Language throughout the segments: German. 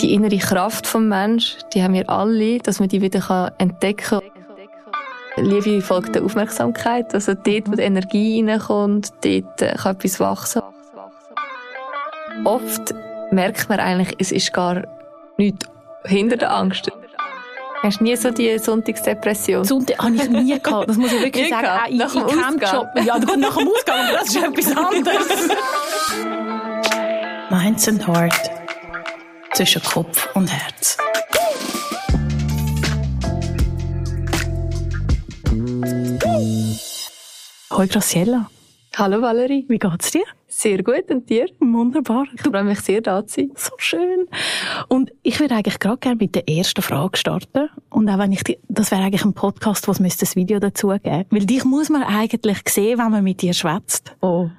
Die innere Kraft vom Mensch, die haben wir alle, dass man die wieder entdecken kann. Liebe folgt der Aufmerksamkeit. Also dort, wo die Energie reinkommt, dort äh, kann etwas wachsen. Oft merkt man eigentlich, es ist gar nichts hinter der Angst. Hast du nie so die Sonntagsdepression? Sonntag habe ich nie gehabt. Das muss ich wirklich Nie sagen. gehabt? Auch in, Nach dem Campjob. Ja, gut, nach dem Ausgang, aber das ist etwas anderes. Minds and Heart. Zwischen Kopf und Herz. Hoi Graciela, Hallo Valerie. wie geht's dir? Sehr gut und dir? Wunderbar. Ich freue mich sehr, da zu sein. So schön. Und ich würde eigentlich gerade gerne mit der ersten Frage starten. Und auch wenn ich, die, das wäre eigentlich ein Podcast, was müsste das Video dazu geben. Weil dich muss man eigentlich sehen, wenn man mit dir schwätzt. Oh.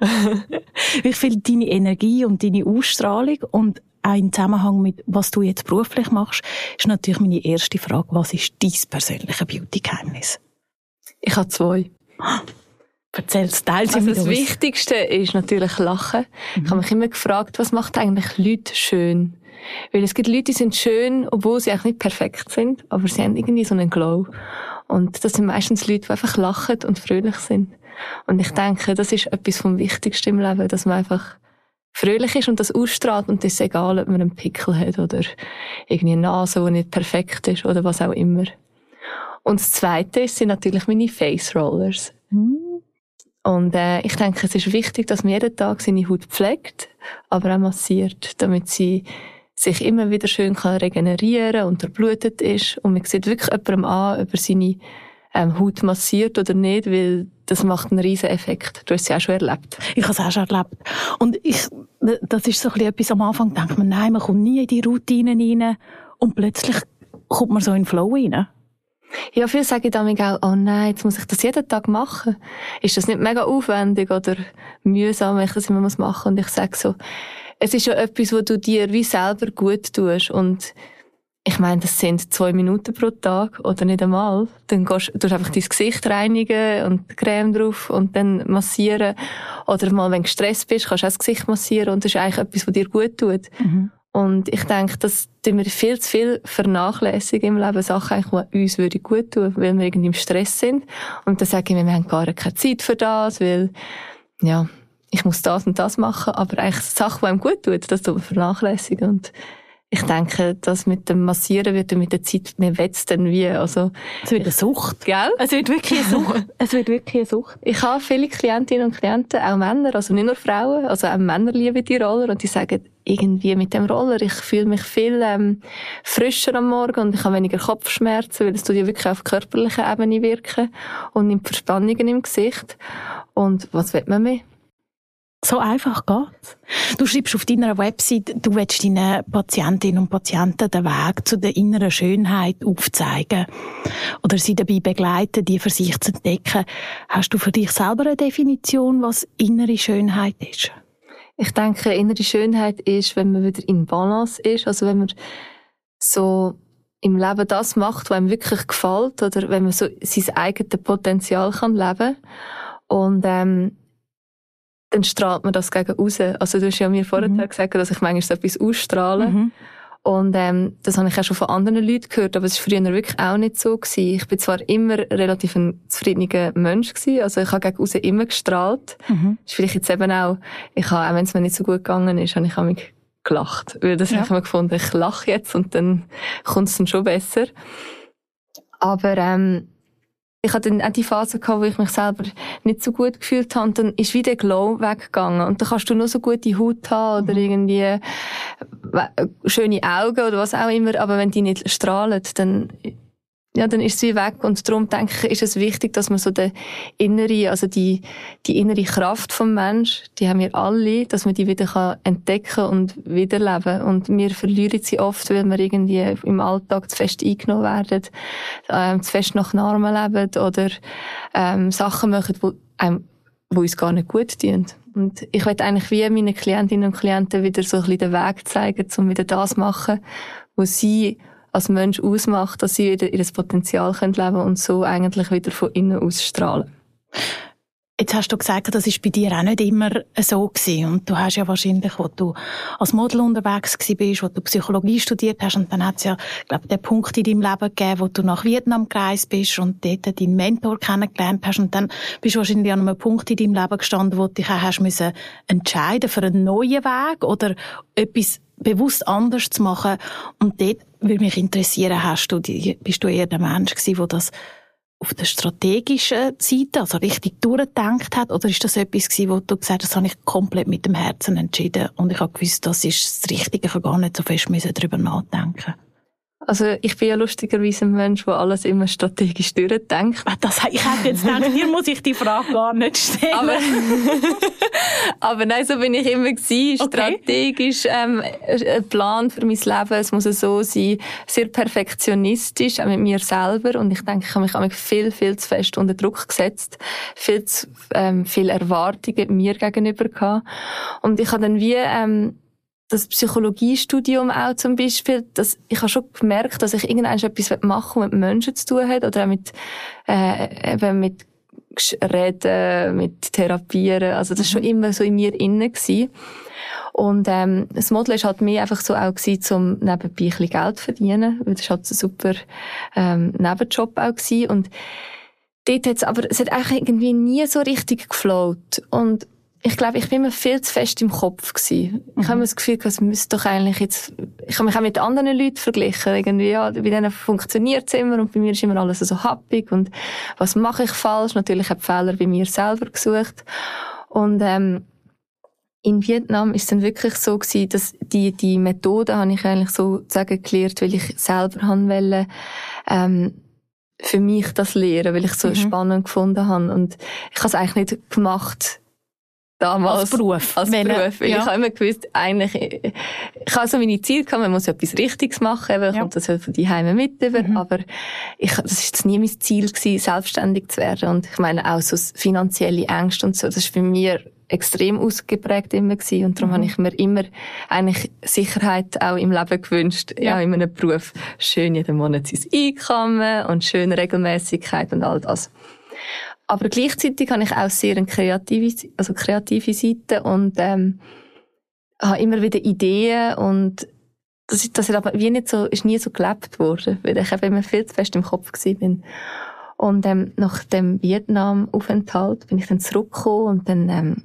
Ich finde deine Energie und deine Ausstrahlung und auch im Zusammenhang mit, was du jetzt beruflich machst, ist natürlich meine erste Frage, was ist dein persönliches Beauty-Geheimnis? Ich habe zwei. Erzähl's, teils Also das uns. Wichtigste ist natürlich Lachen. Ich habe mich immer gefragt, was macht eigentlich Leute schön? Weil es gibt Leute, die sind schön, obwohl sie eigentlich nicht perfekt sind, aber sie haben irgendwie so einen Glow. Und das sind meistens Leute, die einfach lachen und fröhlich sind. Und ich denke, das ist etwas vom Wichtigsten im Leben, dass man einfach fröhlich ist und das ausstrahlt und das ist egal, ob man einen Pickel hat oder irgendwie eine Nase, die nicht perfekt ist oder was auch immer. Und das Zweite ist, sind natürlich meine Face Rollers. Hm. Und äh, ich denke, es ist wichtig, dass man jeden Tag seine Haut pflegt, aber auch massiert, damit sie sich immer wieder schön kann regenerieren und erblutet ist. Und man sieht wirklich jemandem an, ob er seine ähm, Haut massiert oder nicht, weil das macht einen riesen Effekt. Du hast es ja auch schon erlebt. Ich habe es auch schon erlebt. Und ich, das ist so ein bisschen etwas am Anfang, denkt man, nein, man kommt nie in die Routinen rein und plötzlich kommt man so in den Flow rein. Ja, viele sagen dann auch, oh nein, jetzt muss ich das jeden Tag machen. Ist das nicht mega aufwendig oder mühsam, wenn ich das immer muss machen? Und ich sage so, es ist ja etwas, wo du dir wie selber gut tust. Und ich meine, das sind zwei Minuten pro Tag oder nicht einmal. Dann gehst du einfach dein Gesicht reinigen und Creme drauf und dann massieren. Oder mal, wenn du gestresst bist, kannst du auch das Gesicht massieren und das ist eigentlich etwas, was dir gut tut. Und ich denke, das tun wir viel zu viel vernachlässigen im Leben. Sachen, die uns würde gut tun, weil wir irgendwie im Stress sind. Und dann sage ich mir, wir haben gar keine Zeit für das, weil, ja, ich muss das und das machen. Aber eigentlich Sachen, die einem gut tun, das tun wir vernachlässigen. Und ich denke, das mit dem Massieren wird mit der Zeit, mir wetzt dann wie, also, Es wird eine Sucht. gell? Es wird wirklich eine Sucht. es wird wirklich eine Sucht. Ich habe viele Klientinnen und Klienten, auch Männer, also nicht nur Frauen, also auch Männer lieben die Roller und die sagen, irgendwie mit dem Roller, ich fühle mich viel ähm, frischer am Morgen und ich habe weniger Kopfschmerzen, weil es tut ja wirklich auf körperlicher Ebene wirken und nimmt Verspannungen im Gesicht. Und was will man mehr? So einfach geht's. Du schreibst auf deiner Website, du willst deinen Patientinnen und Patienten den Weg zu der inneren Schönheit aufzeigen oder sie dabei begleiten, die für sich zu entdecken. Hast du für dich selber eine Definition, was innere Schönheit ist? Ich denke, innere Schönheit ist, wenn man wieder in Balance ist, also wenn man so im Leben das macht, was einem wirklich gefällt, oder wenn man so sein eigenes Potenzial kann leben und ähm, dann strahlt man das gegen raus. Also du hast ja mir vorher Mhm. gesagt, dass ich manchmal so etwas ausstrahle. Mhm. Und ähm, das habe ich auch schon von anderen Leuten gehört, aber es war früher wirklich auch nicht so. Gewesen. Ich bin zwar immer relativ ein zufriedener Mensch gewesen, also ich habe gegen raus immer gestrahlt. Mhm. Das ist vielleicht jetzt eben auch, ich habe, auch wenn es mir nicht so gut gegangen ist, habe ich auch mich gelacht. Weil das Ja. habe ich mir gefunden, ich lache jetzt und dann kommt es dann schon besser. Aber ähm, ich hatte dann auch die Phase gehabt, wo ich mich selber nicht so gut gefühlt habe. Und dann ist wieder der Glow weggegangen. Und dann kannst du nur so gute Haut haben oder irgendwie äh, schöne Augen oder was auch immer, aber wenn die nicht strahlen, dann ja, dann ist sie weg. Und darum denke ich, ist es wichtig, dass man so die innere, also die, die innere Kraft vom Mensch, die haben wir alle, dass man die wieder kann entdecken und wiederleben. Und wir verlieren sie oft, weil wir irgendwie im Alltag zu fest eingenommen werden, ähm, zu fest nach Normen leben oder, ähm, Sachen machen, wo einem, wo uns gar nicht gut tun. Und ich möchte eigentlich wie meinen Klientinnen und Klienten wieder so ein bisschen den Weg zeigen, um wieder das zu machen, was sie als Mensch ausmacht, dass sie wieder ihr Potenzial können leben und so eigentlich wieder von innen aus strahlen. Jetzt hast du gesagt, das ist bei dir auch nicht immer so gewesen. Und du hast ja wahrscheinlich, wo du als Model unterwegs bist, wo du Psychologie studiert hast, und dann hat es ja, glaube den Punkt in deinem Leben gegeben, wo du nach Vietnam gereist bist und dort deinen Mentor kennengelernt hast. Und dann bist du wahrscheinlich an einem Punkt in deinem Leben gestanden, wo du dich auch hast müssen entscheiden für einen neuen Weg oder etwas bewusst anders zu machen. Und dort würde mich interessieren, hast du, bist du eher der Mensch gewesen, der das auf der strategischen Seite, also richtig durchgedacht hat, oder ist das etwas gewesen, wo du gesagt hast, das habe ich komplett mit dem Herzen entschieden und ich habe gewusst, das ist das Richtige, ich habe gar nicht so fest darüber nachdenken also ich bin ja lustigerweise ein Mensch, der alles immer strategisch durchdenkt. Ah, das, ich hätte jetzt gedacht, hier muss ich die Frage gar nicht stellen. Aber, aber nein, so bin ich immer gewesen. Strategisch, ähm, ein Plan für mein Leben, es muss so sein, sehr perfektionistisch, auch mit mir selber. Und ich denke, ich habe mich viel, viel zu fest unter Druck gesetzt. Viel zu ähm, viel Erwartungen mir gegenüber gehabt. Und ich habe dann wie, ähm, das Psychologiestudium auch zum Beispiel, dass ich habe schon gemerkt, dass ich irgendwann etwas machen will, mit Menschen zu tun hat oder auch mit, äh, eben mit Reden, mit Therapieren. Also das war schon mhm. immer so in mir innen gewesen. Und ähm, das Model ist halt mehr einfach so auch gewesen, um nebenbei ein bisschen Geld zu verdienen, weil das war halt ein super ähm, Nebenjob auch gewesen. Und dort hat's aber, es hat eigentlich irgendwie nie so richtig geflowt. Und ich glaube, ich bin mir viel zu fest im Kopf gewesen. Mhm. Ich habe mir das Gefühl, es müsste doch eigentlich jetzt, ich habe mich auch mit anderen Leuten verglichen, irgendwie, ja, bei denen funktioniert es immer und bei mir ist immer alles so happig und was mache ich falsch? Natürlich habe ich Fehler bei mir selber gesucht und, ähm, in Vietnam ist es dann wirklich so gewesen, dass die, die Methode habe ich eigentlich so sagen gelernt, weil ich selber haben wollte, ähm, für mich das lehren, weil ich es so mhm. spannend gefunden habe. Und ich habe es eigentlich nicht gemacht, damals. Als Beruf. Als Beruf. Ja. Ich habe immer gewusst, eigentlich, ich habe so meine Ziele gehabt, man muss etwas Richtiges machen, weil ja. kommt das halt von die Heime mit über. Mhm. Aber ich, das ist nie mein Ziel gewesen, selbstständig zu werden. Und ich meine auch so finanzielle Ängste und so, das ist für mich extrem ausgeprägt immer gewesen. Und darum mhm. habe ich mir immer eigentlich Sicherheit auch im Leben gewünscht, ja, ja in einem Beruf. Schön jeden Monat sein Einkommen und schöne Regelmäßigkeit und all das. Aber gleichzeitig habe ich auch sehr eine kreative, also kreative Seite und ähm, habe immer wieder Ideen und das, das ist aber wie nicht so, ist nie so gelebt worden, weil ich eben immer viel zu fest im Kopf bin. Und ähm, nach dem Vietnam-Aufenthalt bin ich dann zurückgekommen und dann ähm,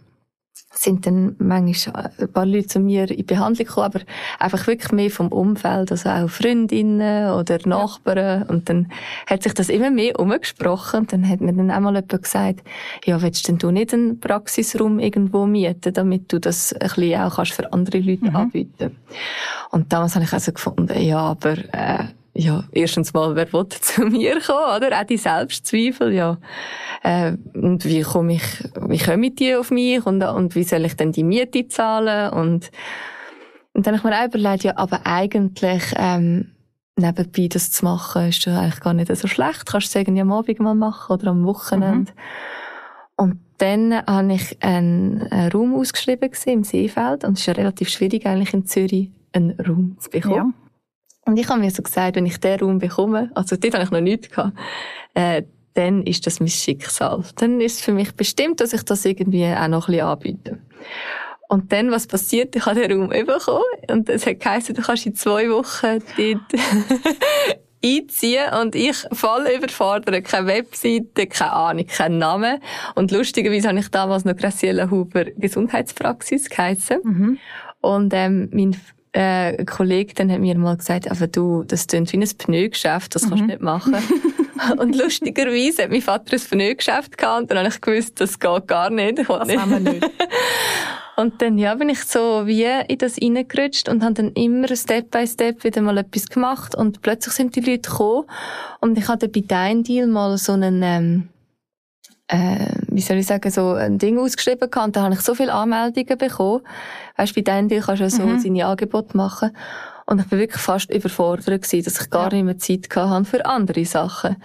sind dann manchmal ein paar Leute zu mir in Behandlung gekommen, aber einfach wirklich mehr vom Umfeld, also auch Freundinnen oder Nachbarn. Ja. Und dann hat sich das immer mehr umgesprochen. Und dann hat mir dann einmal jemand gesagt, ja, willst denn du nicht einen Praxisraum irgendwo mieten, damit du das ein bisschen auch kannst für andere Leute mhm. anbieten? Und damals habe ich also gefunden, ja, aber, äh, ja, erstens mal, wer will zu mir kommen, oder? Auch die Selbstzweifel, ja. Äh, und wie komme ich, wie kommen die auf mich und, und wie soll ich denn die Miete zahlen und, und dann habe ich mir auch überlegt, ja, aber eigentlich, ähm, nebenbei das zu machen, ist doch eigentlich gar nicht so schlecht. Kannst du es irgendwie am Abend mal machen oder am Wochenende. Mhm. Und dann habe ich einen, einen Raum ausgeschrieben im Seefeld und es ist ja relativ schwierig eigentlich in Zürich einen Raum zu bekommen. Ja. Und ich habe mir so gesagt, wenn ich den Raum bekomme, also dort habe ich noch nichts gehabt, äh, dann ist das mein Schicksal. Dann ist es für mich bestimmt, dass ich das irgendwie auch noch ein bisschen anbiete. Und dann, was passiert? Ich habe den Raum bekommen und es hat geheißen, du kannst in zwei Wochen dort einziehen und ich voll überfordert. Keine Webseite, keine Ahnung, kein Name. Und lustigerweise habe ich damals noch Graciela Huber Gesundheitspraxis geheißen. Mhm. Und ähm, mein äh, Kollege dann hat mir mal gesagt, aber du, das klingt wie ein Pneugeschäft, das kannst du mhm. nicht machen. und lustigerweise hat mein Vater ein Pneugeschäft gehabt und dann habe ich gewusst, das geht gar nicht. Ich das nicht. haben wir nicht. und dann, ja, bin ich so wie in das reingerutscht und habe dann immer Step by Step wieder mal etwas gemacht und plötzlich sind die Leute gekommen und ich hatte bei Dein Deal mal so einen, ähm, äh, wie soll ich sagen, so ein Ding ausgeschrieben. Und da habe ich so viele Anmeldungen bekommen. Weißt, bei Dandy kannst du ja so mhm. seine Angebote machen. Und ich bin wirklich fast überfordert gewesen, dass ich gar ja. nicht mehr Zeit hatte für andere Sachen.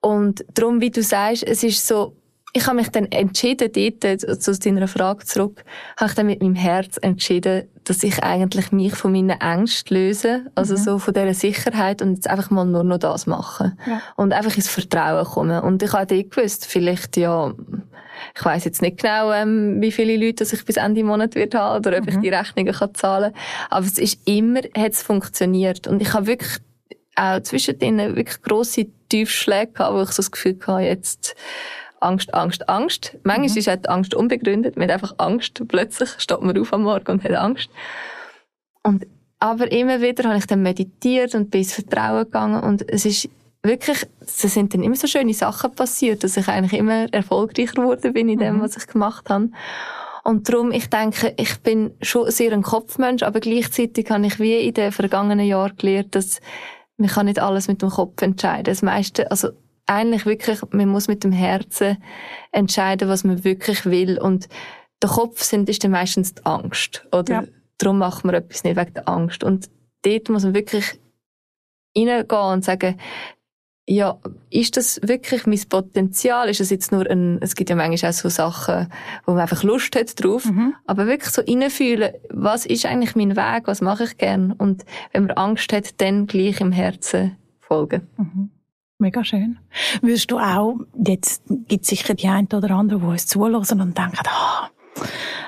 Und darum, wie du sagst, es ist so, ich habe mich dann entschieden, dort, zu deiner Frage zurück, habe ich dann mit meinem Herz entschieden, dass ich eigentlich mich von meinen Ängsten löse, also mhm. so von dieser Sicherheit und jetzt einfach mal nur noch das machen. Ja. Und einfach ins Vertrauen kommen. Und ich habe gewusst, vielleicht, ja, ich weiß jetzt nicht genau, ähm, wie viele Leute ich bis Ende Monat wird haben oder ob mhm. ich die Rechnungen kann zahlen Aber es ist immer, hat es funktioniert. Und ich habe wirklich auch zwischen denen wirklich grosse Tiefschläge gehabt, wo ich so das Gefühl hatte, jetzt, Angst, Angst, Angst. Manchmal mhm. ist die Angst unbegründet. Man hat einfach Angst. Plötzlich steht man auf am Morgen und hat Angst. Und, aber immer wieder habe ich dann meditiert und bin ins Vertrauen gegangen und es ist wirklich, es sind dann immer so schöne Sachen passiert, dass ich eigentlich immer erfolgreicher geworden bin in dem, mhm. was ich gemacht habe. Und darum, ich denke, ich bin schon sehr ein Kopfmensch, aber gleichzeitig habe ich wie in den vergangenen Jahren gelernt, dass man kann nicht alles mit dem Kopf entscheiden. Das meiste, also eigentlich wirklich, man muss mit dem Herzen entscheiden, was man wirklich will. Und der Kopf sind, ist dann meistens die Angst. Oder ja. darum macht man etwas nicht wegen der Angst. Und dort muss man wirklich reingehen und sagen, ja, ist das wirklich mein Potenzial? Ist das jetzt nur ein, es gibt ja manchmal auch so Sachen, wo man einfach Lust hat drauf, mhm. aber wirklich so reinfühlen, was ist eigentlich mein Weg, was mache ich gern? Und wenn man Angst hat, dann gleich im Herzen folgen. Mhm. Mega schön. Würdest du auch, jetzt gibt es sicher die einen oder anderen, die uns zulassen und denken, ah,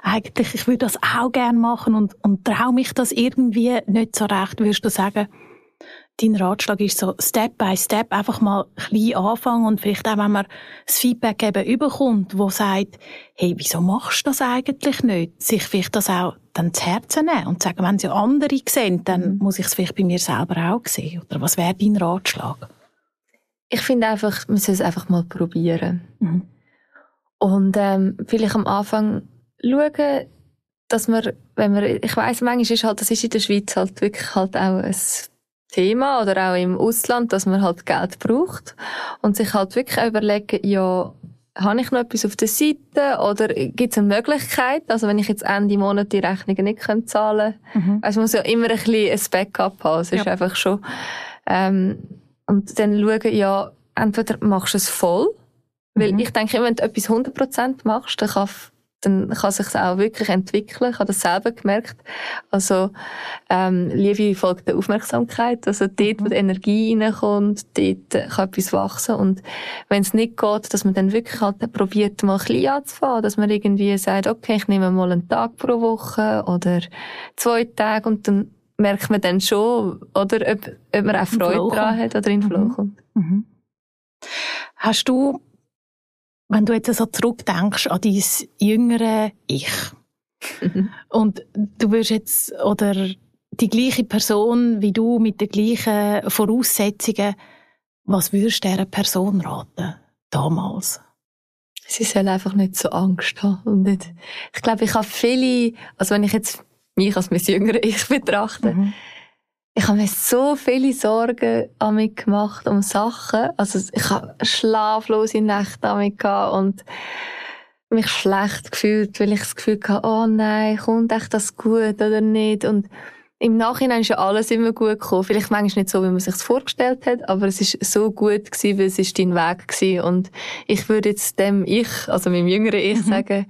eigentlich, ich würde das auch gerne machen und, und traue mich das irgendwie nicht so recht. Würdest du sagen, dein Ratschlag ist so Step by Step einfach mal klein anfangen und vielleicht auch, wenn man das Feedback eben überkommt, wo sagt, hey, wieso machst du das eigentlich nicht? Sich vielleicht das auch dann zu Herzen nehmen und sagen, wenn sie andere sehen, dann mhm. muss ich es vielleicht bei mir selber auch sehen. Oder was wäre dein Ratschlag? Ich finde einfach, man soll es einfach mal probieren. Mhm. Und ähm, vielleicht am Anfang schauen, dass man, wenn man, ich weiß, manchmal ist halt, das ist in der Schweiz halt wirklich halt auch ein Thema oder auch im Ausland, dass man halt Geld braucht und sich halt wirklich überlegen, ja, habe ich noch etwas auf der Seite oder gibt es eine Möglichkeit, also wenn ich jetzt Ende Monat die Rechnungen nicht zahlen kann, mhm. also man muss ja immer ein bisschen ein Backup haben, es ist einfach schon, ähm, und dann schauen, ja, entweder machst du es voll, weil mhm. ich denke, wenn du etwas 100% machst, dann kann, dann kann sich auch wirklich entwickeln. Ich habe das selber gemerkt. Also, ähm, Liebe folgt der Aufmerksamkeit. Also, dort, wo mhm. die Energie reinkommt, dort kann etwas wachsen. Und wenn es nicht geht, dass man dann wirklich halt probiert, mal klein anzufangen. Dass man irgendwie sagt, okay, ich nehme mal einen Tag pro Woche oder zwei Tage und dann merkt man dann schon, oder ob, ob man auch Freude daran hat oder in den Flow mhm. kommt. Mhm. Hast du, wenn du jetzt so zurückdenkst an dein jüngere Ich, mhm. und du wirst jetzt, oder die gleiche Person wie du mit den gleichen Voraussetzungen, was würdest du dieser Person raten, damals? Sie soll einfach nicht so Angst haben. Und nicht, ich glaube, ich habe viele, also wenn ich jetzt mich als mein jüngeres Ich betrachte. Mhm. Ich habe mir so viele Sorgen an mich gemacht um Sachen. Also ich habe schlaflose Nächte damit gehabt und mich schlecht gefühlt, weil ich das Gefühl hatte, oh nein, kommt echt das gut oder nicht? Und im Nachhinein ist ja alles immer gut gekommen. Vielleicht manchmal nicht so, wie man sich vorgestellt hat, aber es ist so gut gewesen, weil es ist dein Weg gewesen. Und ich würde jetzt dem Ich, also meinem jüngeren Ich mhm. sagen,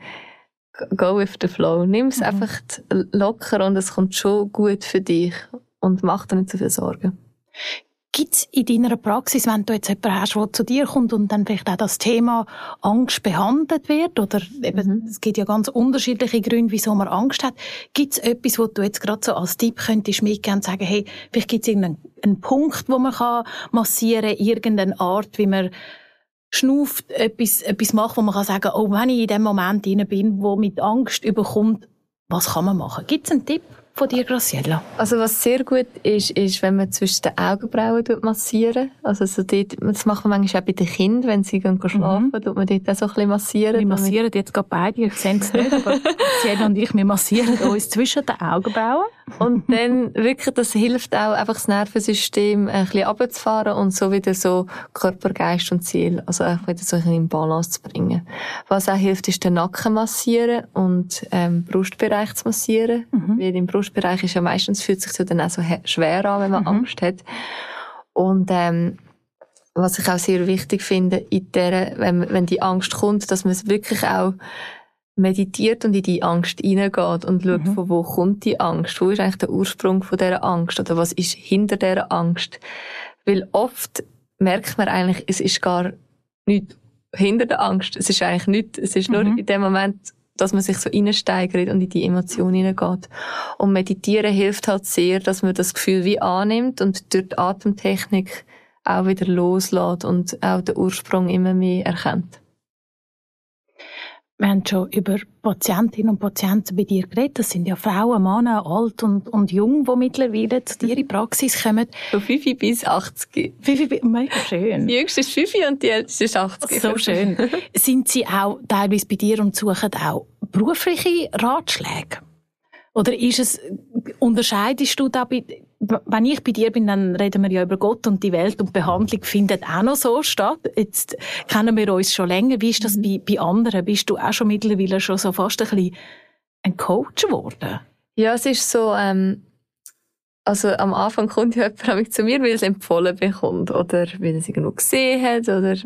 go with the flow. Nimm es mhm. einfach locker und es kommt schon gut für dich und mach dir nicht so viel Sorgen. Gibt es in deiner Praxis, wenn du jetzt jemanden hast, der zu dir kommt und dann vielleicht auch das Thema Angst behandelt wird, oder eben, mhm. es gibt ja ganz unterschiedliche Gründe, wieso man Angst hat, gibt es etwas, wo du jetzt gerade so als Tipp könntest mitgeben und sagen, hey, vielleicht gibt es irgendeinen Punkt, wo man kann massieren kann, irgendeine Art, wie man schnauft, etwas, etwas macht, wo man kann sagen, oh, wenn ich in dem Moment bin, wo mit Angst überkommt, was kann man machen? Gibt es einen Tipp? von dir, Graciela? Also was sehr gut ist, ist, wenn man zwischen den Augenbrauen massieren Also so dort, das macht man manchmal auch bei den Kindern, wenn sie gehen schlafen, mhm. tut man dort auch so ein bisschen massieren. Wir massieren jetzt gerade beide, ihr seht es nicht, aber Graciela und ich, wir massieren uns zwischen den Augenbrauen. Und dann wirklich, das hilft auch, einfach das Nervensystem ein bisschen runterzufahren und so wieder so Körper, Geist und Ziel, also einfach wieder so in Balance zu bringen. Was auch hilft, ist den Nacken massieren und ähm, Brustbereich zu massieren, mhm. weil im Brust Brustbereich ist ja meistens, fühlt sich so dann auch so schwer an, wenn man mhm. Angst hat. Und, ähm, was ich auch sehr wichtig finde, in der, wenn, wenn die Angst kommt, dass man es wirklich auch meditiert und in die Angst hineingeht und schaut, mhm. von wo kommt die Angst? Wo ist eigentlich der Ursprung von dieser Angst? Oder was ist hinter dieser Angst? Weil oft merkt man eigentlich, es ist gar nicht hinter der Angst. Es ist eigentlich nicht, es ist mhm. nur in dem Moment, dass man sich so reinsteigert und in die Emotionen hineingeht. Und meditieren hilft halt sehr, dass man das Gefühl wie annimmt und durch die Atemtechnik auch wieder loslässt und auch den Ursprung immer mehr erkennt. Wir haben schon über Patientinnen und Patienten bei dir geredet. Das sind ja Frauen, Männer, alt und, und jung, die mittlerweile zu dir in die Praxis kommen. Von 5 bis 80. 5 bis, mega schön. Die jüngste ist 5 und die älteste ist 80. So schön. sind sie auch teilweise bei dir und suchen auch berufliche Ratschläge? Oder ist es, unterscheidest du da bei, wenn ich bei dir bin, dann reden wir ja über Gott und die Welt und die Behandlung findet auch noch so statt. Jetzt kennen wir uns schon länger. Wie ist das mhm. bei, bei anderen? Bist du auch schon mittlerweile schon so fast ein bisschen ein Coach geworden? Ja, es ist so, ähm, also am Anfang kommt ja jemand zu mir, weil er es empfohlen bekommt oder weil er es irgendwo gesehen hat oder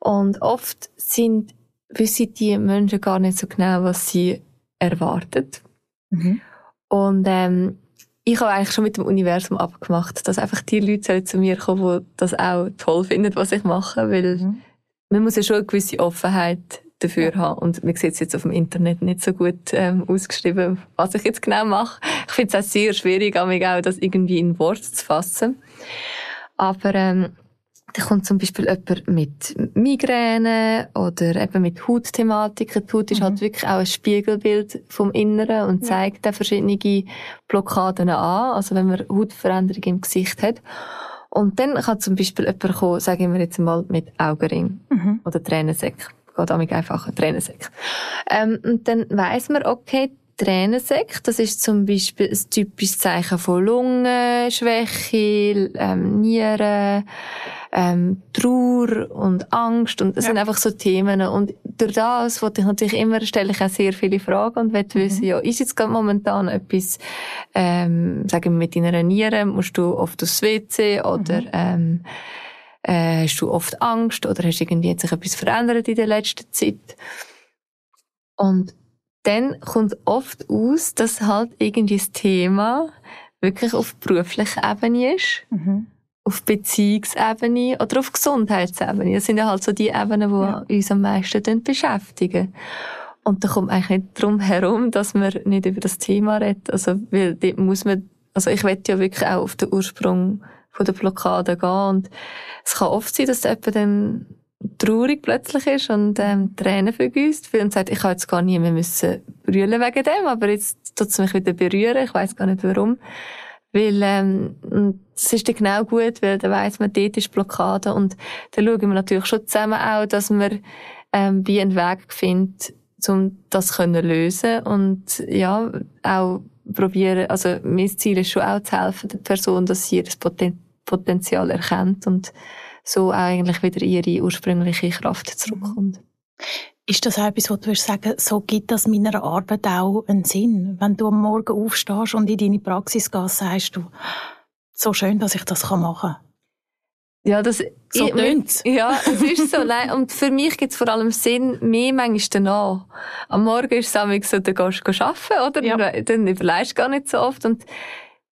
und oft sind wissen die Menschen gar nicht so genau, was sie erwartet. Mhm. Und ähm, ich habe eigentlich schon mit dem Universum abgemacht, dass einfach die Leute zu mir kommen, die das auch toll finden, was ich mache, weil mhm. man muss ja schon eine gewisse Offenheit dafür ja. haben und man sieht es jetzt auf dem Internet nicht so gut ähm, ausgeschrieben, was ich jetzt genau mache. Ich finde es auch sehr schwierig, auch das irgendwie in Wort zu fassen. Aber ähm, da kommt zum Beispiel jemand mit Migräne oder eben mit Hautthematiken. Die Haut ist halt mhm. wirklich auch ein Spiegelbild vom Inneren und zeigt da verschiedene Blockaden an. Also wenn man Hautveränderung im Gesicht hat. Und dann kann zum Beispiel jemand kommen, sagen wir jetzt mal, mit Augenring mhm. oder Tränensäck. Geht damit einfach ein Tränensäck. Ähm, und dann weiss man, okay, Tränensäck, das ist zum Beispiel ein typisches Zeichen von Lungenschwäche, ähm, Nieren, ähm, Trauer und Angst und das ja. sind einfach so Themen und durch das wollte ich natürlich immer, stelle ich auch sehr viele Fragen und will mhm. wissen, ja, ist jetzt gerade momentan etwas, ähm, sagen wir mit deiner Niere, musst du oft aufs WC oder mhm. ähm, äh, hast du oft Angst oder hast irgendwie sich etwas verändert in der letzten Zeit und dann kommt oft aus, dass halt irgendwie das Thema wirklich auf beruflicher Ebene ist. Mhm auf Beziehungsebene oder auf Gesundheitsebene. Das sind ja halt so die Ebenen, die ja. uns am meisten beschäftigen. Und da kommt eigentlich nicht drum herum, dass man nicht über das Thema redet. Also, weil dort muss man, also ich will ja wirklich auch auf den Ursprung von der Blockade gehen. Und es kann oft sein, dass jemand dann traurig plötzlich ist und ähm, Tränen vergießt und sagt, ich habe jetzt gar nie mehr müssen brüllen wegen dem, aber jetzt tut es mich wieder berühren, ich weiß gar nicht warum. Weil, ähm, das ist dann genau gut, weil dann weiss man, dort ist Blockade. Und dann schauen wir natürlich schon zusammen auch, dass wir ähm, wie einen Weg finden, um das können lösen. Und ja, auch probieren, also mein Ziel ist schon auch zu helfen der Person, dass sie ihr Poten Potenzial erkennt und so auch eigentlich wieder ihre ursprüngliche Kraft zurückkommt. Ist das etwas, wo du würdest sagen, so gibt das meiner Arbeit auch einen Sinn? Wenn du am Morgen aufstehst und in deine Praxis gehst, sagst du, so schön, dass ich das machen kann. Ja, das so tönt's. Ja, es ist so. Nein, und für mich gibt es vor allem Sinn, mehr manchmal danach. Am Morgen ist es so, dann gehst du arbeiten, oder? Ja. Dann überlegst du gar nicht so oft. Und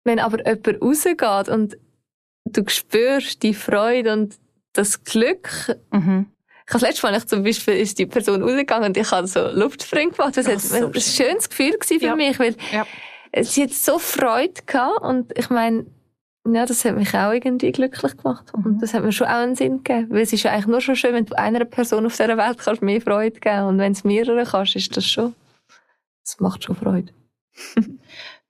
wenn aber jemand rausgeht und du spürst die Freude und das Glück, mhm. Ich habe das letzte Mal zum Beispiel ist die Person rausgegangen und ich habe so Luftspringen gemacht. Das war so ein schönes Gefühl für ja. mich, weil ja. sie hat so Freude gehabt und ich meine, ja, das hat mich auch irgendwie glücklich gemacht. Mhm. Und das hat mir schon auch einen Sinn gegeben. Weil es ist ja eigentlich nur schon schön, wenn du einer Person auf dieser Welt kannst mehr Freude geben Und wenn es mehrere kannst, ist das schon, das macht schon Freude.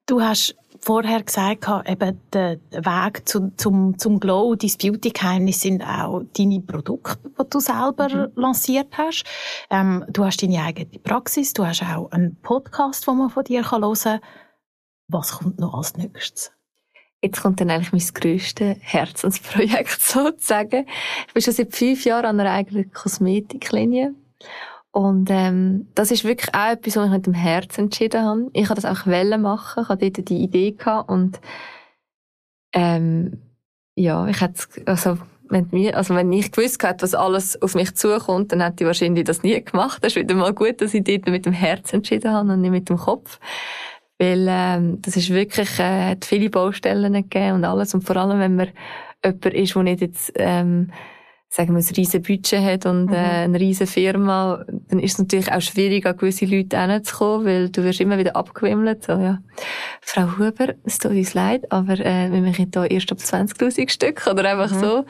du hast vorher gesagt habe, eben der Weg zu, zum, zum Glow, dein Beauty-Geheimnis sind auch deine Produkte, die du selber mhm. lanciert hast. Ähm, du hast deine eigene Praxis, du hast auch einen Podcast, den man von dir hören kann. Was kommt noch als nächstes? Jetzt kommt dann eigentlich mein grösstes Herzensprojekt sozusagen. Ich bin schon seit fünf Jahren an einer eigenen Kosmetiklinie. Und ähm, das ist wirklich auch etwas, was ich mit dem Herzen entschieden habe. Ich habe das auch wollen machen, ich hatte dort die Idee gehabt und ähm, ja, ich hätte also wenn, mir, also wenn ich gewusst hätte, was alles auf mich zukommt, dann hätte ich wahrscheinlich das nie gemacht. Das ist wieder mal gut, dass ich dort mit dem Herz entschieden habe und nicht mit dem Kopf. Weil ähm, das ist wirklich, äh, hat viele Baustellen gegeben und alles. Und vor allem, wenn man jemand ist, der nicht jetzt ähm, sagen wir, ein riesen Budget hat und mhm. äh, eine riesen Firma, dann ist es natürlich auch schwierig, an gewisse Leute hinzukommen, weil du wirst immer wieder abgewimmelt. So, ja. Frau Huber, es tut uns leid, aber äh, wir machen hier erst ab 20'000 Stück oder einfach mhm. so.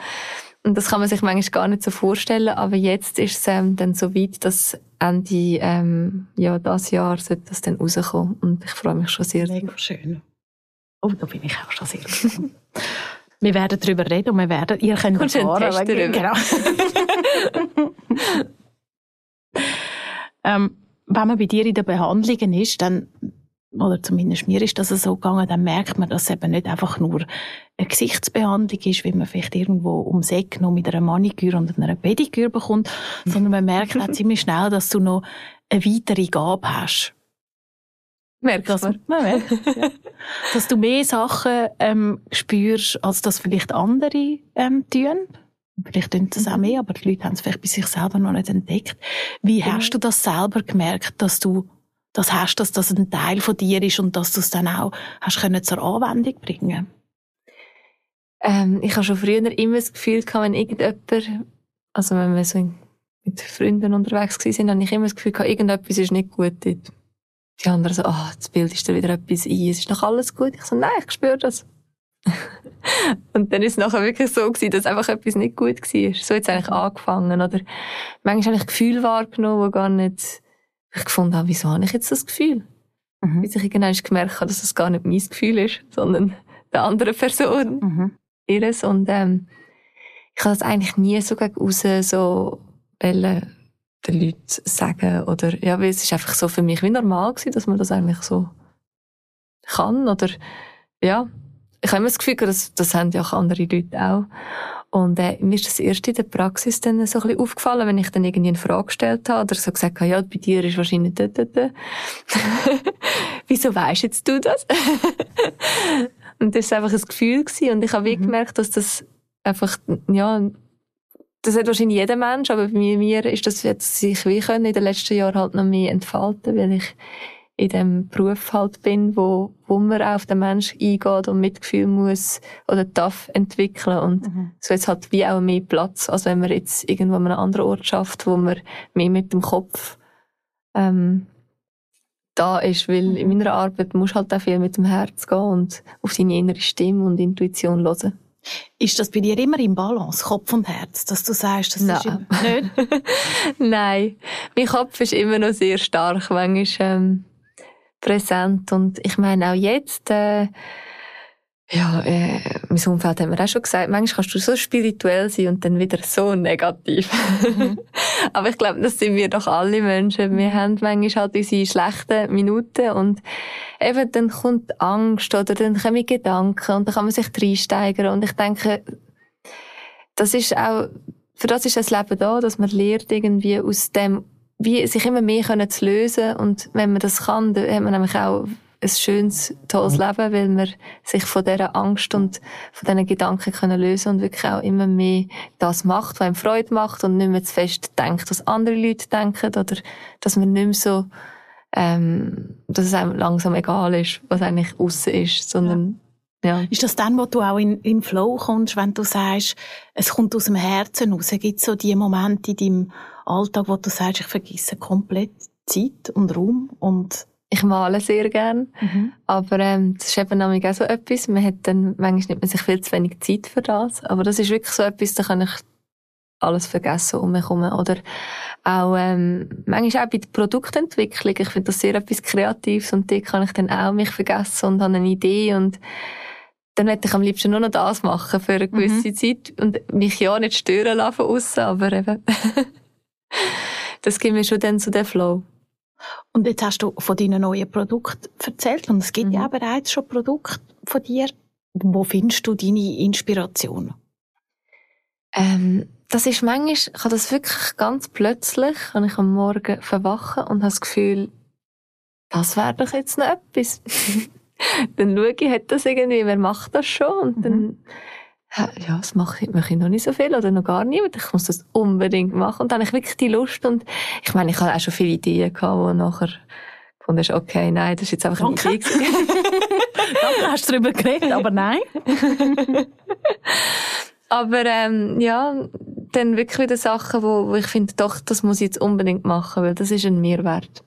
Und das kann man sich manchmal gar nicht so vorstellen, aber jetzt ist es ähm, dann so weit, dass Ende ähm, ja, das Jahr sollte das dann rauskommen. Und ich freue mich schon sehr. Mega schön. Oh, da bin ich auch schon sehr. Wir werden darüber reden und wir werden, ihr könnt Kommst erfahren. Genau. ähm, wenn man bei dir in den Behandlungen ist, dann, oder zumindest mir ist das so gegangen, dann merkt man, dass es eben nicht einfach nur eine Gesichtsbehandlung ist, wie man vielleicht irgendwo ums Eck noch mit einer Maniküre und einer Pediküre bekommt, sondern man merkt auch ziemlich schnell, dass du noch eine weitere Gabe hast. Merkt dass, man. man merkt, ja. dass du mehr Sachen ähm, spürst, als das vielleicht andere ähm, tun. Vielleicht tun das auch mhm. mehr, aber die Leute haben es vielleicht bei sich selber noch nicht entdeckt. Wie ja. hast du das selber gemerkt, dass du das hast, dass das ein Teil von dir ist und dass du es dann auch hast können zur Anwendung bringen? Ähm, ich habe schon früher immer das Gefühl gehabt, wenn irgendjemand, also wenn wir so mit Freunden unterwegs waren, habe ich immer das Gefühl gehabt, irgendetwas ist nicht gut dort die anderen so, ah, oh, jetzt bildest du wieder etwas ein, es ist noch alles gut. Ich so, nein, ich spüre das. und dann ist es nachher wirklich so gewesen, dass einfach etwas nicht gut war. So jetzt eigentlich angefangen. Oder manchmal habe ich Gefühl wahrgenommen, wo gar nicht, ich gefunden habe, wieso habe ich jetzt das Gefühl? Mhm. Bis ich irgendwann gemerkt habe, dass es gar nicht mein Gefühl ist, sondern der andere Person. Mhm. Ihres. Und, ähm, ich habe das eigentlich nie so gegen aussen so wollen den Leuten sagen oder, ja, weil es ist einfach so für mich wie normal gewesen, dass man das eigentlich so kann oder, ja. Ich habe immer das Gefühl, das, das haben ja auch andere Leute auch. Und äh, mir ist das erst in der Praxis dann so ein bisschen aufgefallen, wenn ich dann irgendwie eine Frage gestellt habe oder so gesagt habe, ja, bei dir ist wahrscheinlich da, da, da. Wieso weisst jetzt du das? und das war einfach ein Gefühl gewesen. und ich habe mhm. gemerkt, dass das einfach, ja, das hat wahrscheinlich jeder Mensch, aber bei mir ist das jetzt sich wie können in den letzten Jahren halt noch mehr entfalten, weil ich in dem Beruf halt bin, wo, wo man auf den Mensch eingeht und Mitgefühl muss oder darf entwickeln und mhm. so jetzt halt wie auch mehr Platz, als wenn man jetzt irgendwo an einem anderen Ort schafft, wo man mehr mit dem Kopf ähm, da ist, weil mhm. in meiner Arbeit muss halt auch viel mit dem Herz gehen und auf seine innere Stimme und Intuition hören. Ist das bei dir immer im Balance, Kopf und Herz, dass du sagst, das Nein. ist nicht? Nein, mein Kopf ist immer noch sehr stark, manchmal ähm, präsent und ich meine auch jetzt, äh, ja, äh, mein Umfeld hat mir auch schon gesagt, manchmal kannst du so spirituell sein und dann wieder so negativ. Mhm. Aber ich glaube, das sind wir doch alle Menschen. Wir haben manchmal halt unsere schlechten Minuten und eben dann kommt Angst oder dann kommen Gedanken und dann kann man sich reinsteigern und ich denke, das ist auch, für das ist das Leben da, dass man lernt irgendwie aus dem, wie sich immer mehr können zu lösen und wenn man das kann, dann hat man nämlich auch ein schönes, tolles mhm. Leben, weil man sich von dieser Angst und von diesen Gedanken können lösen und wirklich auch immer mehr das macht, was einem Freude macht und nicht mehr zu fest denkt, was andere Leute denken oder dass man nicht mehr so, ähm, dass es einem langsam egal ist, was eigentlich außen ist, sondern ja. Ist das dann, wo du auch in, in Flow kommst, wenn du sagst, es kommt aus dem Herzen raus? Gibt es so die Momente in deinem Alltag, wo du sagst, ich vergesse komplett Zeit und Raum und ich male sehr gern, mhm. aber ähm, das ist eben auch so etwas. Man hat dann, manchmal nimmt man sich viel zu wenig Zeit für das, aber das ist wirklich so etwas, da kann ich alles vergessen um mich herum. Oder auch, ähm, manchmal auch bei der Produktentwicklung. Ich finde das sehr etwas Kreatives und da kann ich dann auch mich vergessen und habe eine Idee und dann möchte ich am liebsten nur noch das machen für eine gewisse mhm. Zeit und mich ja nicht stören lassen von aussen, aber eben, das gibt mir schon dann so den Flow. Und jetzt hast du von deinen neuen Produkten erzählt und es gibt mhm. ja bereits schon Produkte von dir. Wo findest du deine Inspiration? Ähm, das ist manchmal, ich habe das wirklich ganz plötzlich, wenn ich am Morgen verwache und habe das Gefühl, das wäre doch jetzt noch etwas. dann schaue ich, hat das irgendwie, wer macht das schon? Und dann mhm. Ja, das mache ich, mache ich noch nicht so viel oder noch gar niemand. Ich muss das unbedingt machen. Und dann habe ich wirklich die Lust und ich meine, ich habe auch schon viele Ideen gehabt, wo nachher gefunden hast, okay, nein, das ist jetzt einfach Danke. eine Idee. Danke, hast du darüber geredet, aber nein. Aber ähm, ja, dann wirklich wieder Sachen, wo, wo ich finde, doch, das muss ich jetzt unbedingt machen, weil das ist ein Mehrwert.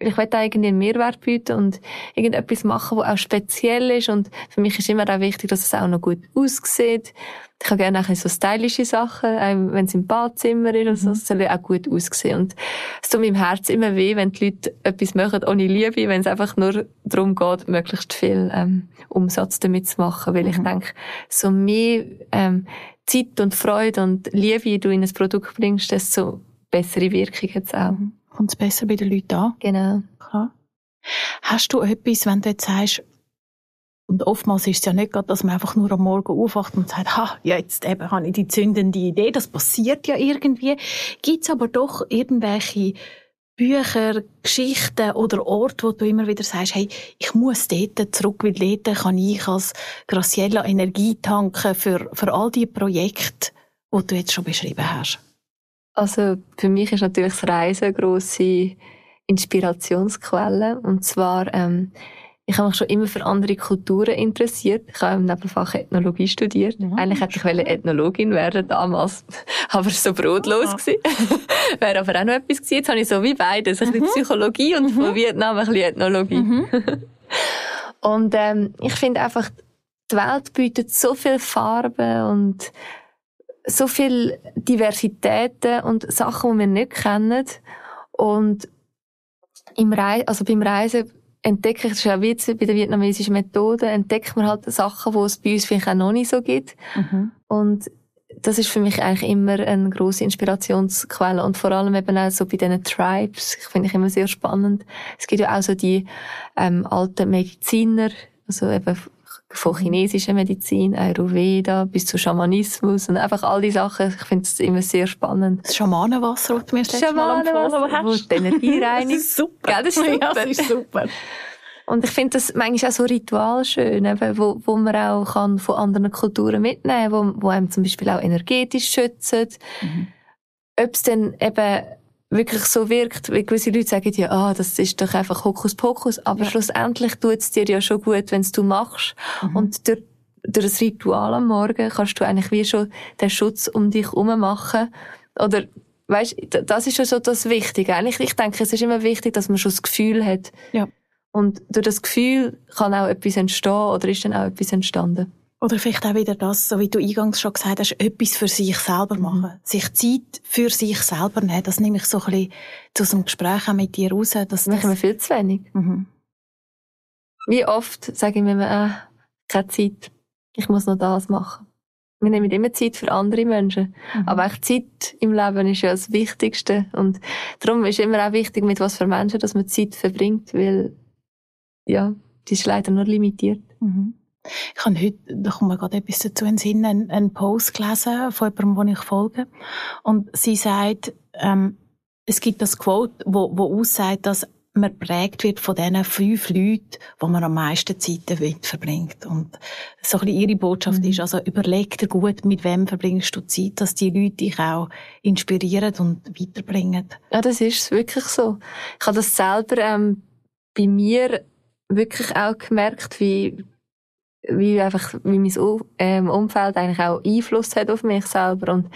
Ich will da irgendwie einen Mehrwert bieten und irgendetwas machen, wo auch speziell ist und für mich ist immer auch wichtig, dass es auch noch gut aussieht. Ich habe gerne auch so stylische Sachen, wenn es im Badzimmer ist, also, es soll auch gut aussehen. Und es tut meinem Herz immer weh, wenn die Leute etwas machen ohne Liebe, wenn es einfach nur darum geht, möglichst viel ähm, Umsatz damit zu machen. Weil mhm. ich denke, so mehr ähm, Zeit und Freude und Liebe du in ein Produkt bringst, desto bessere Wirkung hat es auch. Mhm. Kommt es besser bei den Leuten an? Genau. Klar. Hast du etwas, wenn du jetzt sagst, und oftmals ist es ja nicht gerade, dass man einfach nur am Morgen aufwacht und sagt, ha, jetzt eben habe ich die zündende Idee. Das passiert ja irgendwie. Gibt es aber doch irgendwelche Bücher, Geschichten oder Orte, wo du immer wieder sagst, hey, ich muss dort zurück, weil dort kann ich als Graciella Energie tanken für, für all die Projekte, die du jetzt schon beschrieben hast. Also für mich ist natürlich das Reisen eine grosse Inspirationsquelle. Und zwar ähm, ich habe mich schon immer für andere Kulturen interessiert. Ich habe im Nebenfach Ethnologie studiert. Ja, Eigentlich hätte ich wollte Ethnologin werden damals, aber so brotlos ja. Wäre aber auch noch etwas gewesen. Jetzt habe ich so wie beides, ein bisschen mhm. Psychologie und mhm. von Vietnam ein bisschen Ethnologie. Mhm. und ähm, ich finde einfach, die Welt bietet so viel Farben und so viel Diversitäten und Sachen, die wir nicht kennen. Und im Reis also beim Reisen entdecke ich, das ist auch witzig, bei der vietnamesischen Methode, entdeckt man halt Sachen, die es bei uns vielleicht auch noch nicht so gibt. Mhm. Und das ist für mich eigentlich immer eine große Inspirationsquelle und vor allem eben auch so bei diesen Tribes, ich finde ich immer sehr spannend. Es gibt ja auch so die ähm, alten Mediziner, also eben von chinesischer Medizin, Ayurveda bis zu Schamanismus und einfach all die Sachen. Ich finde es immer sehr spannend. Das Schamanenwasser, das du mir das Schamanenwasser, wo die Energie reinigt. das ist super. Gell, das ist super. Ja, das ist super. Und ich finde das manchmal auch so Ritual schön, eben, wo, wo man auch kann von anderen Kulturen mitnehmen kann, wo, wo einem zum Beispiel auch energetisch schützen. Mhm. Ob es dann eben wirklich so wirkt, wie gewisse Leute sagen ja, ah, das ist doch einfach Hokuspokus, aber ja. schlussendlich tut es dir ja schon gut, wenn es du machst. Mhm. Und durch, durch das Ritual am Morgen kannst du eigentlich wie schon den Schutz um dich herum machen. Oder, weißt, das ist schon so das Wichtige. Eigentlich, ich denke, es ist immer wichtig, dass man schon das Gefühl hat. Ja. Und durch das Gefühl kann auch etwas entstehen oder ist dann auch etwas entstanden. Oder vielleicht auch wieder das, so wie du eingangs schon gesagt hast, etwas für sich selber mhm. machen. Mhm. Sich Zeit für sich selber nehmen. Das nehme ich so ein bisschen zu so einem Gespräch auch mit dir raus. Dass das machen wir viel zu wenig. Mhm. Wie oft sage ich mir, äh, keine Zeit. Ich muss noch das machen. Wir nehmen immer Zeit für andere Menschen. Mhm. Aber auch Zeit im Leben ist ja das Wichtigste. Und darum ist immer auch wichtig, mit was für Menschen, dass man Zeit verbringt, weil, ja, die ist leider nur limitiert. Mhm. Ich habe heute, da kommt mir gerade etwas dazu in den Sinn, einen, einen Post gelesen von jemandem, den ich folge. Und sie sagt, ähm, es gibt das Quote, wo, wo aussagt, dass man prägt wird von diesen fünf Leuten, wo man am meisten Zeit damit verbringt. Und so ein bisschen ihre Botschaft mhm. ist, also überleg dir gut, mit wem verbringst du Zeit, dass die Leute dich auch inspirieren und weiterbringen. Ja, das ist wirklich so. Ich habe das selber ähm, bei mir wirklich auch gemerkt, wie wie einfach, wie mein ähm, Umfeld eigentlich auch Einfluss hat auf mich selber und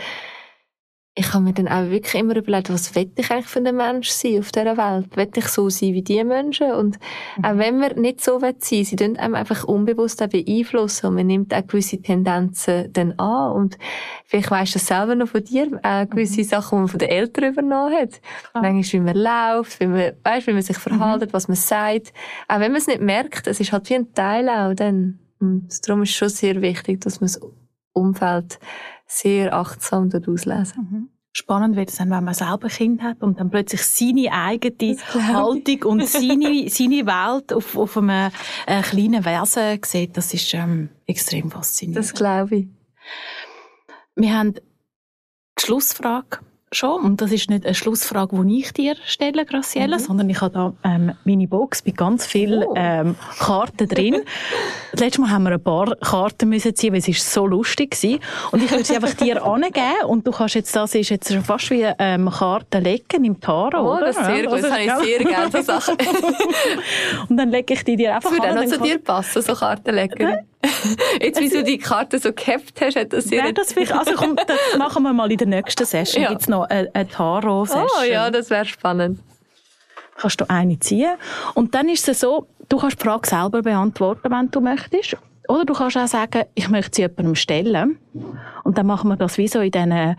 ich habe mir dann auch wirklich immer überlegt, was will ich eigentlich für ein Mensch sein auf dieser Welt? Will ich so sein wie die Menschen? Und mhm. auch wenn wir nicht so sein sie tun einem einfach unbewusst auch beeinflussen und man nimmt auch gewisse Tendenzen dann an und vielleicht weisst du das selber noch von dir, auch gewisse mhm. Sachen, die man von den Eltern übernommen hat. Ah. Manchmal, wie man läuft, wie man, weißt, wie man sich verhält, mhm. was man sagt. Auch wenn man es nicht merkt, es ist halt wie ein Teil auch dann. Und darum ist es schon sehr wichtig, dass man das Umfeld sehr achtsam dort auslesen. Mhm. Spannend wird es dann, wenn man selber Kind hat und dann plötzlich seine eigene Haltung und seine, seine Welt auf, auf einem äh, kleinen Wesen sieht. Das ist ähm, extrem faszinierend. Das glaube ich. Wir haben die Schlussfrage schon. Und das ist nicht eine Schlussfrage, die ich dir stelle, Graciela, mhm. sondern ich habe da ähm, meine Box mit ganz vielen oh. ähm, Karten drin. Letztes Mal haben wir ein paar Karten müssen ziehen, weil es ist so lustig war. Und ich würde sie einfach dir angeben und du kannst jetzt, das ist jetzt fast wie ähm, Karten legen im Tarot, Oh, oder? das ist sehr gut, das, das habe ich sehr gerne, so Sachen. und dann lege ich die dir einfach an. Das würde auch noch zu dir passen, so Karten legen. Jetzt, wie du die Karte so gehabt hast, hat das. Ja, das vielleicht, also komm, das machen wir mal in der nächsten Session. Ja. Gibt's noch eine, eine Tarot-Session. Oh ja, das wäre spannend. Kannst du eine ziehen. Und dann ist es so, du kannst die Frage selber beantworten, wenn du möchtest. Oder du kannst auch sagen, ich möchte sie jemandem stellen. Und dann machen wir das wie so in diesen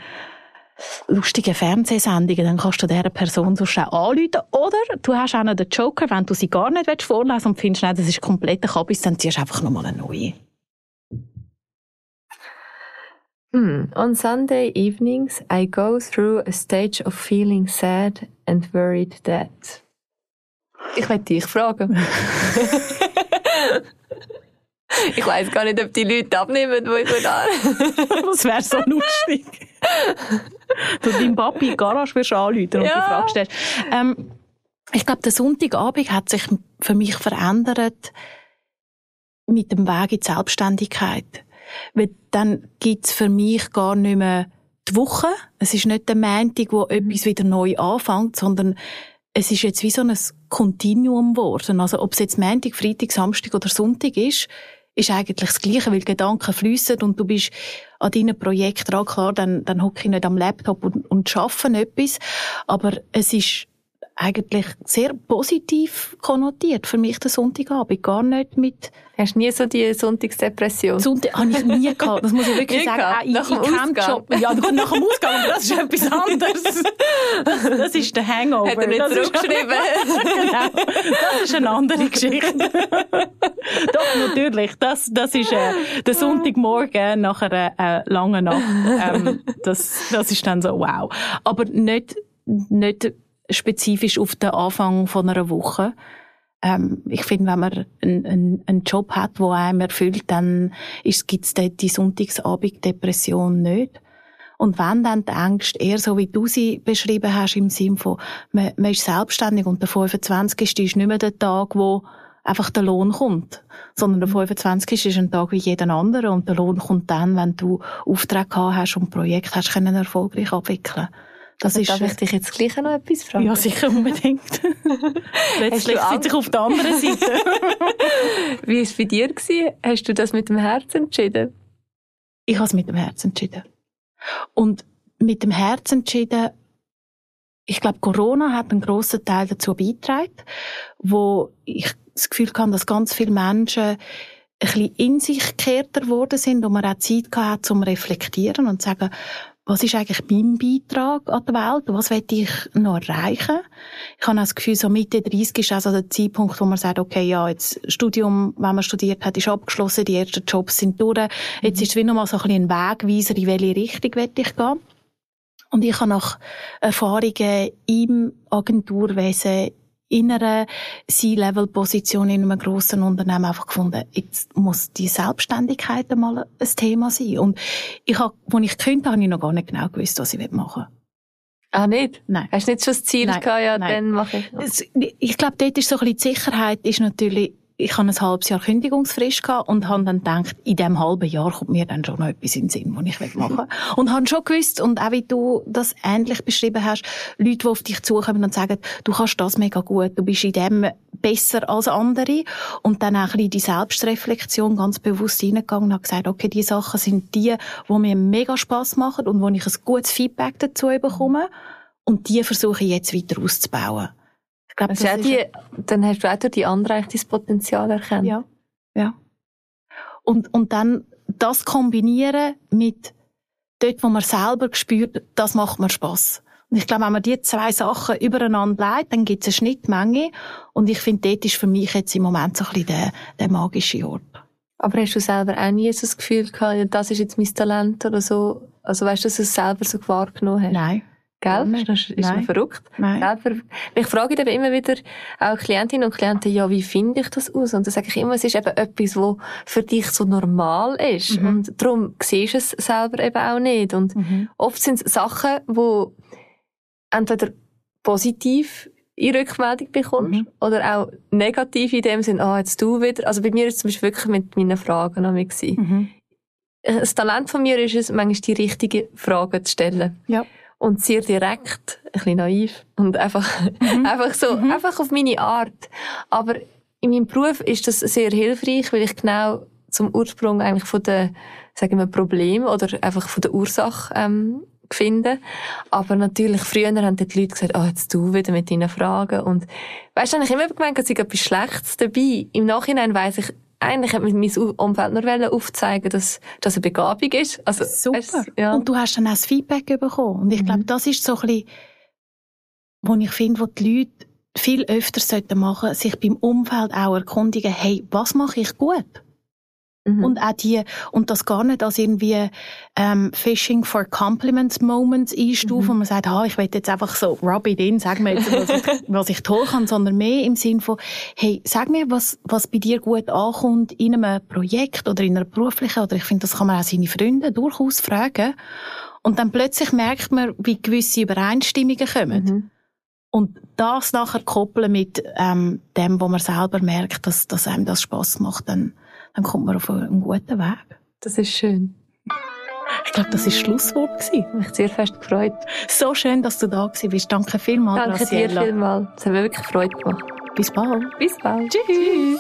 lustigen Fernsehsendungen, dann kannst du dieser Person so schnell anrufen. Oder du hast auch noch den Joker, wenn du sie gar nicht vorlesen willst und findest, nein, das ist kompletter Kabis, dann ziehst du einfach nochmal eine neue. Hmm. On Sunday evenings, I go through a stage of feeling sad and worried that. Ich werde dich fragen. ich weiß gar nicht, ob die Leute abnehmen, wo ich da. das wäre so lustig. du deinem Papi in die Garage wirst anrufen und ja. die Frage stellst. Ähm, ich glaube, der Sonntagabend hat sich für mich verändert mit dem Weg in die Selbstständigkeit. Weil dann gibt's für mich gar nicht mehr die Woche. Es ist nicht der Montag, wo etwas wieder neu anfängt, sondern es ist jetzt wie so ein Kontinuum geworden. Also ob es jetzt Montag, Freitag, Samstag oder Sonntag ist, ist eigentlich das Gleiche, weil Gedanken fließen und du bist an deinem Projekt dran. Klar, dann, dann hocke ich nicht am Laptop und, und schaffe etwas. Aber es ist eigentlich sehr positiv konnotiert für mich der Sonntagabend. Gar nicht mit... Hast du nie so die Sonntagsdepression? Sonntag habe ich nie gehabt. Das muss ich wirklich sagen. Ah, ich, nach dem ich Ausgang? Schon, ja, gut, nach dem Ausgang, aber das ist etwas anderes. Das, das ist der Hangover. Hat er nicht das zurückgeschrieben? genau. Das ist eine andere Geschichte. Doch, natürlich. Das, das ist äh, der Sonntagmorgen nach einer äh, langen Nacht. Ähm, das, das ist dann so wow. Aber nicht, nicht spezifisch auf den Anfang von einer Woche. Ähm, ich finde, wenn man einen, einen, einen Job hat, der einem erfüllt, dann gibt es die Sonntagsabend-Depression nicht. Und wenn dann die Ängste eher so, wie du sie beschrieben hast, im Sinne von, man, man ist selbstständig und der 25. ist nicht mehr der Tag, wo einfach der Lohn kommt, sondern der 25. ist ein Tag wie jeder andere und der Lohn kommt dann, wenn du Aufträge hast und Projekt hast können erfolgreich abwickeln. Das ist, darf ich dich jetzt gleich noch etwas fragen? Ja, sicher, unbedingt. Letztlich sitze ich auf der anderen Seite. Wie war es bei dir? Gewesen? Hast du das mit dem Herz entschieden? Ich habe es mit dem Herz entschieden. Und mit dem Herz entschieden, ich glaube, Corona hat einen grossen Teil dazu beigetragen, wo ich das Gefühl habe, dass ganz viele Menschen ein bisschen in sich gekehrter geworden sind und man auch Zeit hatte, zum Reflektieren und zu sagen, was ist eigentlich mein Beitrag an der Welt? Was will ich noch erreichen? Ich habe das Gefühl, so Mitte 30 ist also der Zeitpunkt, wo man sagt, okay, ja, jetzt Studium, wenn man studiert hat, ist abgeschlossen, die ersten Jobs sind durch. Jetzt ist es wie nochmal so ein bisschen ein Wegweiser, in welche Richtung will ich gehen. Und ich habe nach Erfahrungen im Agenturwesen in einer C-Level-Position in einem grossen Unternehmen einfach gefunden, jetzt muss die Selbstständigkeit einmal ein Thema sein. Und ich habe, als ich könnte, habe ich noch gar nicht genau gewusst, was ich machen will. Ah, nicht? Nein. Hast du nicht schon das Ziel Nein. gehabt, ja, Nein. dann mache ich. Ich glaube, dort ist so ein bisschen die Sicherheit, ist natürlich, ich habe ein halbes Jahr Kündigungsfrist gehabt und habe dann gedacht, in diesem halben Jahr kommt mir dann schon noch etwas in den Sinn, was ich machen will. und habe schon gewusst, und auch wie du das ähnlich beschrieben hast, Leute, die auf dich zukommen und sagen, du kannst das mega gut, du bist in dem besser als andere. Und dann auch ein bisschen die Selbstreflexion ganz bewusst reingegangen und habe gesagt, okay, die Sachen sind die, die mir mega Spass machen und wo ich ein gutes Feedback dazu bekomme. Und die versuche ich jetzt weiter auszubauen. Ich glaube, das das die, dann hast du auch durch die anderen eigentlich dein Potenzial erkannt. Ja, ja. Und, und dann das kombinieren mit dort, wo man selber spürt, das macht mir Spass. Und ich glaube, wenn man die zwei Sachen übereinander legt, dann gibt es eine Schnittmenge. Und ich finde, dort ist für mich jetzt im Moment so ein bisschen der, der magische Ort. Aber hast du selber auch nie so das Gefühl gehabt, das ist jetzt mein Talent oder so? Also weißt du, dass du es selber so wahrgenommen hast? Nein. Gell? Nein. Das ist Nein. mir verrückt. Nein. Ich frage dann immer wieder auch Klientinnen und Klienten, ja, wie finde ich das aus? Und dann sage ich immer, es ist eben etwas, was für dich so normal ist. Mhm. Und darum siehst du es selber eben auch nicht. Und Mhm. oft sind es Sachen, wo entweder positiv in Rückmeldung bekommst mhm. oder auch negativ in dem Sinn, ah, jetzt du wieder. Also bei mir ist es zum Beispiel wirklich mit meinen Fragen noch mhm. Das Talent von mir ist es, manchmal die richtigen Fragen zu stellen. Ja. Und sehr direkt, ein bisschen naiv und einfach, mhm. einfach so, mhm. einfach auf meine Art. Aber in meinem Beruf ist das sehr hilfreich, weil ich genau zum Ursprung eigentlich von der, sagen wir, Problem oder einfach von der Ursache ähm, finden. Aber natürlich, früher haben die Leute gesagt, oh, jetzt du wieder mit deinen Fragen. Und weißt du, ich immer gemeint, es ist etwas Schlechtes dabei. Im Nachhinein weiss ich, eigentlich hat mein Umfeld nur aufzeigen, dass das eine Begabung ist. Also, Super. Weißt, ja. Und du hast dann auch das Feedback bekommen. Und ich mhm. glaube, das ist so ein bisschen, wo ich finde, wo die Leute viel öfter sollten machen, sich beim Umfeld auch erkundigen, hey, was mache ich gut? Mhm. Und auch die, und das gar nicht als irgendwie ähm, Fishing for Compliments Moments einstufen, mhm. wo man sagt, ha, ich will jetzt einfach so rub it in, sag mir jetzt, was ich, was ich toll kann, sondern mehr im Sinn von, hey, sag mir, was, was bei dir gut ankommt in einem Projekt oder in einer beruflichen, oder ich finde, das kann man auch seine Freunde durchaus fragen. Und dann plötzlich merkt man, wie gewisse Übereinstimmungen kommen. Mhm. Und das nachher koppeln mit ähm, dem, wo man selber merkt, dass, dass einem das Spaß macht, dann, dann kommt man auf einen guten Weg. Das ist schön. Ich glaube, das war das Schlusswort. Ich habe mich sehr fest gefreut. So schön, dass du da bist. Danke vielmals, Danke Graciela. dir vielmals. Es hat mir wirklich Freude gemacht. Bis bald. Bis bald. Tschüss.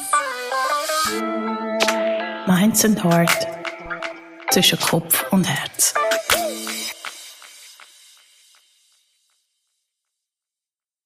Minds and Heart zwischen Kopf und Herz.